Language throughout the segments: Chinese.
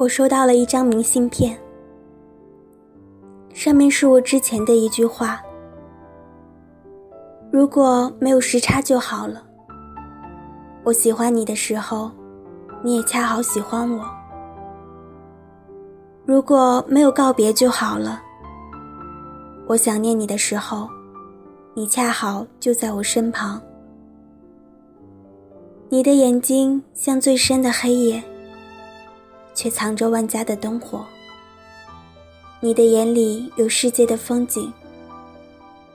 我收到了一张明信片，上面是我之前的一句话：“如果没有时差就好了。”我喜欢你的时候，你也恰好喜欢我。如果没有告别就好了。我想念你的时候，你恰好就在我身旁。你的眼睛像最深的黑夜，却藏着万家的灯火。你的眼里有世界的风景，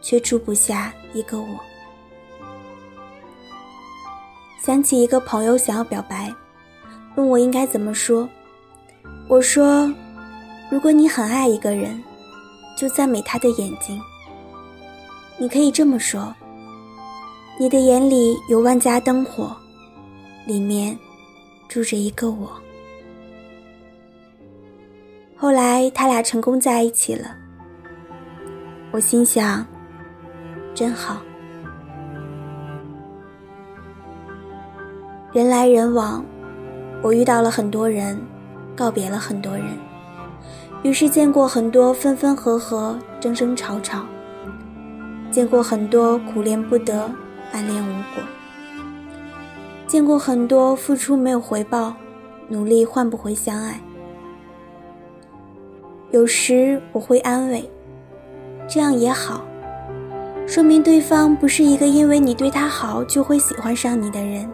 却住不下一个我。想起一个朋友想要表白，问我应该怎么说。我说：“如果你很爱一个人，就赞美他的眼睛。你可以这么说：你的眼里有万家灯火。”里面住着一个我。后来他俩成功在一起了，我心想，真好。人来人往，我遇到了很多人，告别了很多人，于是见过很多分分合合、争争吵吵，见过很多苦恋不得、暗恋无果。见过很多付出没有回报，努力换不回相爱。有时我会安慰，这样也好，说明对方不是一个因为你对他好就会喜欢上你的人。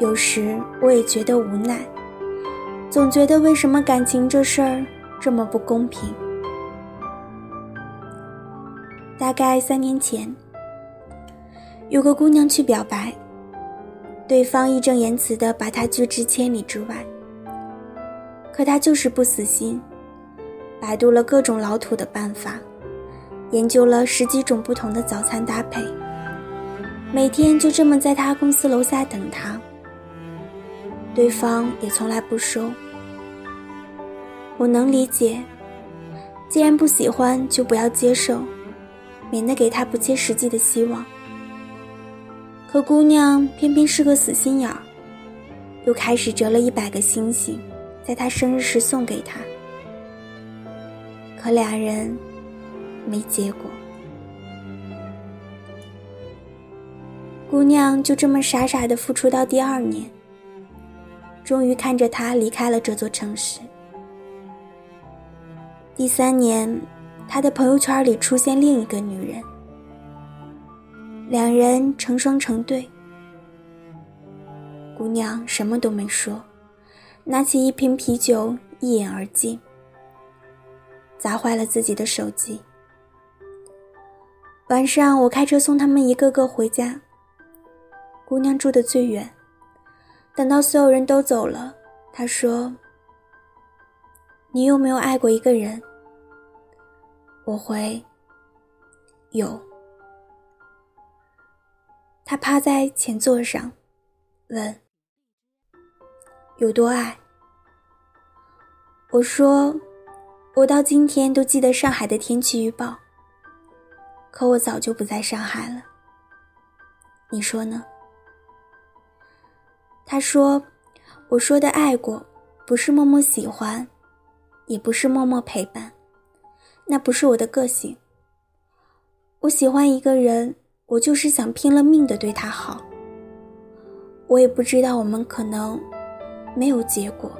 有时我也觉得无奈，总觉得为什么感情这事儿这么不公平。大概三年前。有个姑娘去表白，对方义正言辞的把她拒之千里之外。可他就是不死心，百度了各种老土的办法，研究了十几种不同的早餐搭配，每天就这么在他公司楼下等他。对方也从来不收。我能理解，既然不喜欢，就不要接受，免得给他不切实际的希望。可姑娘偏偏是个死心眼儿，又开始折了一百个星星，在他生日时送给他。可俩人没结果，姑娘就这么傻傻的付出到第二年，终于看着他离开了这座城市。第三年，他的朋友圈里出现另一个女人。两人成双成对，姑娘什么都没说，拿起一瓶啤酒一饮而尽，砸坏了自己的手机。晚上我开车送他们一个个回家，姑娘住的最远。等到所有人都走了，她说：“你有没有爱过一个人？”我回：“有。”他趴在前座上，问：“有多爱？”我说：“我到今天都记得上海的天气预报。可我早就不在上海了。你说呢？”他说：“我说的爱过，不是默默喜欢，也不是默默陪伴，那不是我的个性。我喜欢一个人。”我就是想拼了命的对他好。我也不知道我们可能没有结果，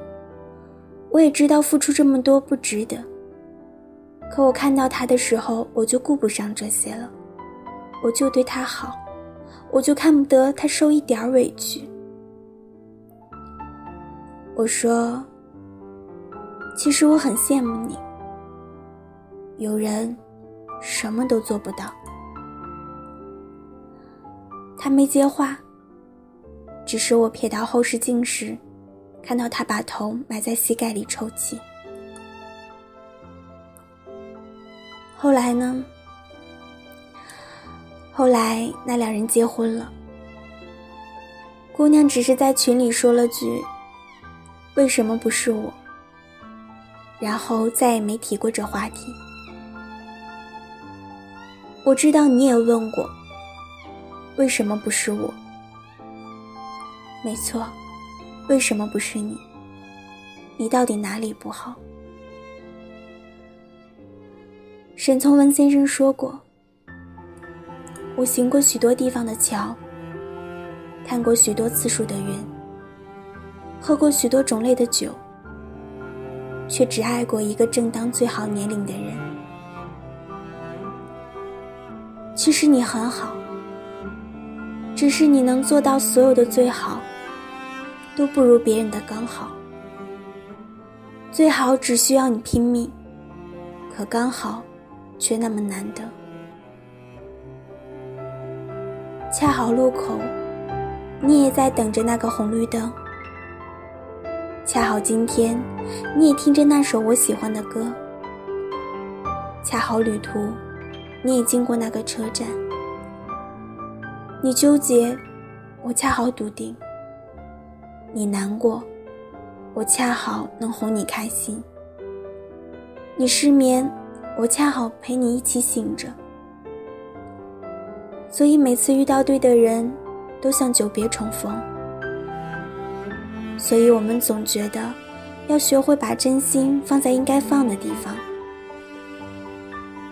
我也知道付出这么多不值得。可我看到他的时候，我就顾不上这些了，我就对他好，我就看不得他受一点委屈。我说，其实我很羡慕你，有人什么都做不到。他没接话，只是我瞥到后视镜时，看到他把头埋在膝盖里抽泣。后来呢？后来那两人结婚了。姑娘只是在群里说了句：“为什么不是我？”然后再也没提过这话题。我知道你也问过。为什么不是我？没错，为什么不是你？你到底哪里不好？沈从文先生说过：“我行过许多地方的桥，看过许多次数的云，喝过许多种类的酒，却只爱过一个正当最好年龄的人。其实你很好，只是你能做到所有的最好，都不如别人的刚好。最好只需要你拼命，可刚好。”却那么难得，恰好路口，你也在等着那个红绿灯。恰好今天，你也听着那首我喜欢的歌。恰好旅途，你也经过那个车站。你纠结，我恰好笃定；你难过，我恰好能哄你开心。你失眠。我恰好陪你一起醒着，所以每次遇到对的人，都像久别重逢。所以我们总觉得，要学会把真心放在应该放的地方，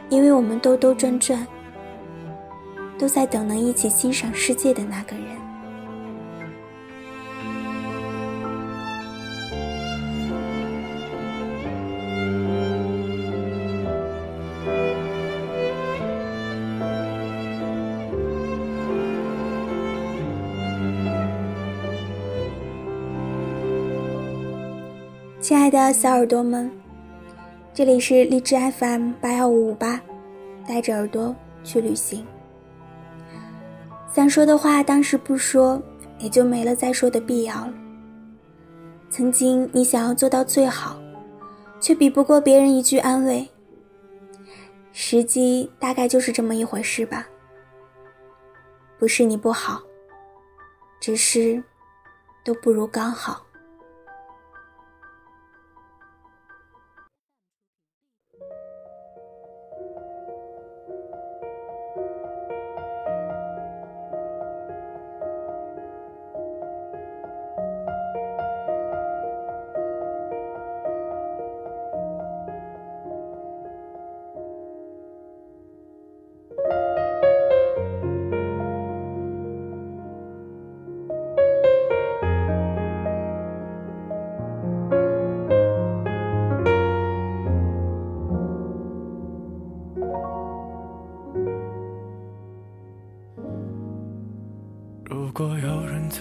因为我们兜兜转转，都在等能一起欣赏世界的那个人。亲爱的小耳朵们，这里是荔枝 FM 八幺五五八，带着耳朵去旅行。想说的话当时不说，也就没了再说的必要了。曾经你想要做到最好，却比不过别人一句安慰。时机大概就是这么一回事吧。不是你不好，只是都不如刚好。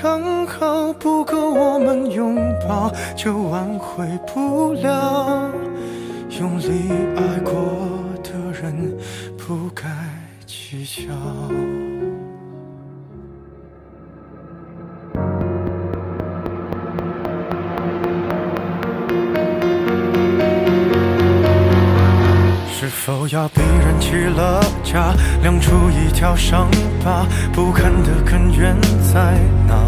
刚好，不够我们拥抱，就挽回不了。用力爱过的人，不该计较。是否要逼人起了家，亮出一条伤疤？不堪的根源在哪？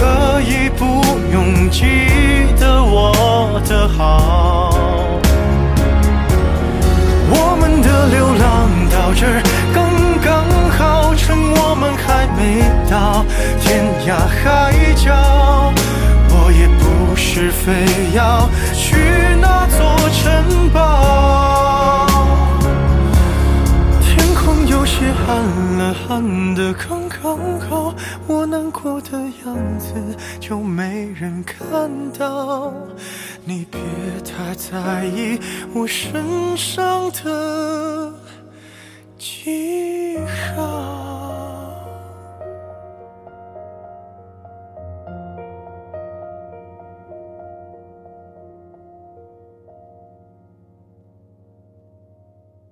可以不用记得我的好。我们的流浪到这刚刚好，趁我们还没到天涯海角。我也不是非要去那座城堡。子就没人看到。你别太在意我身上的记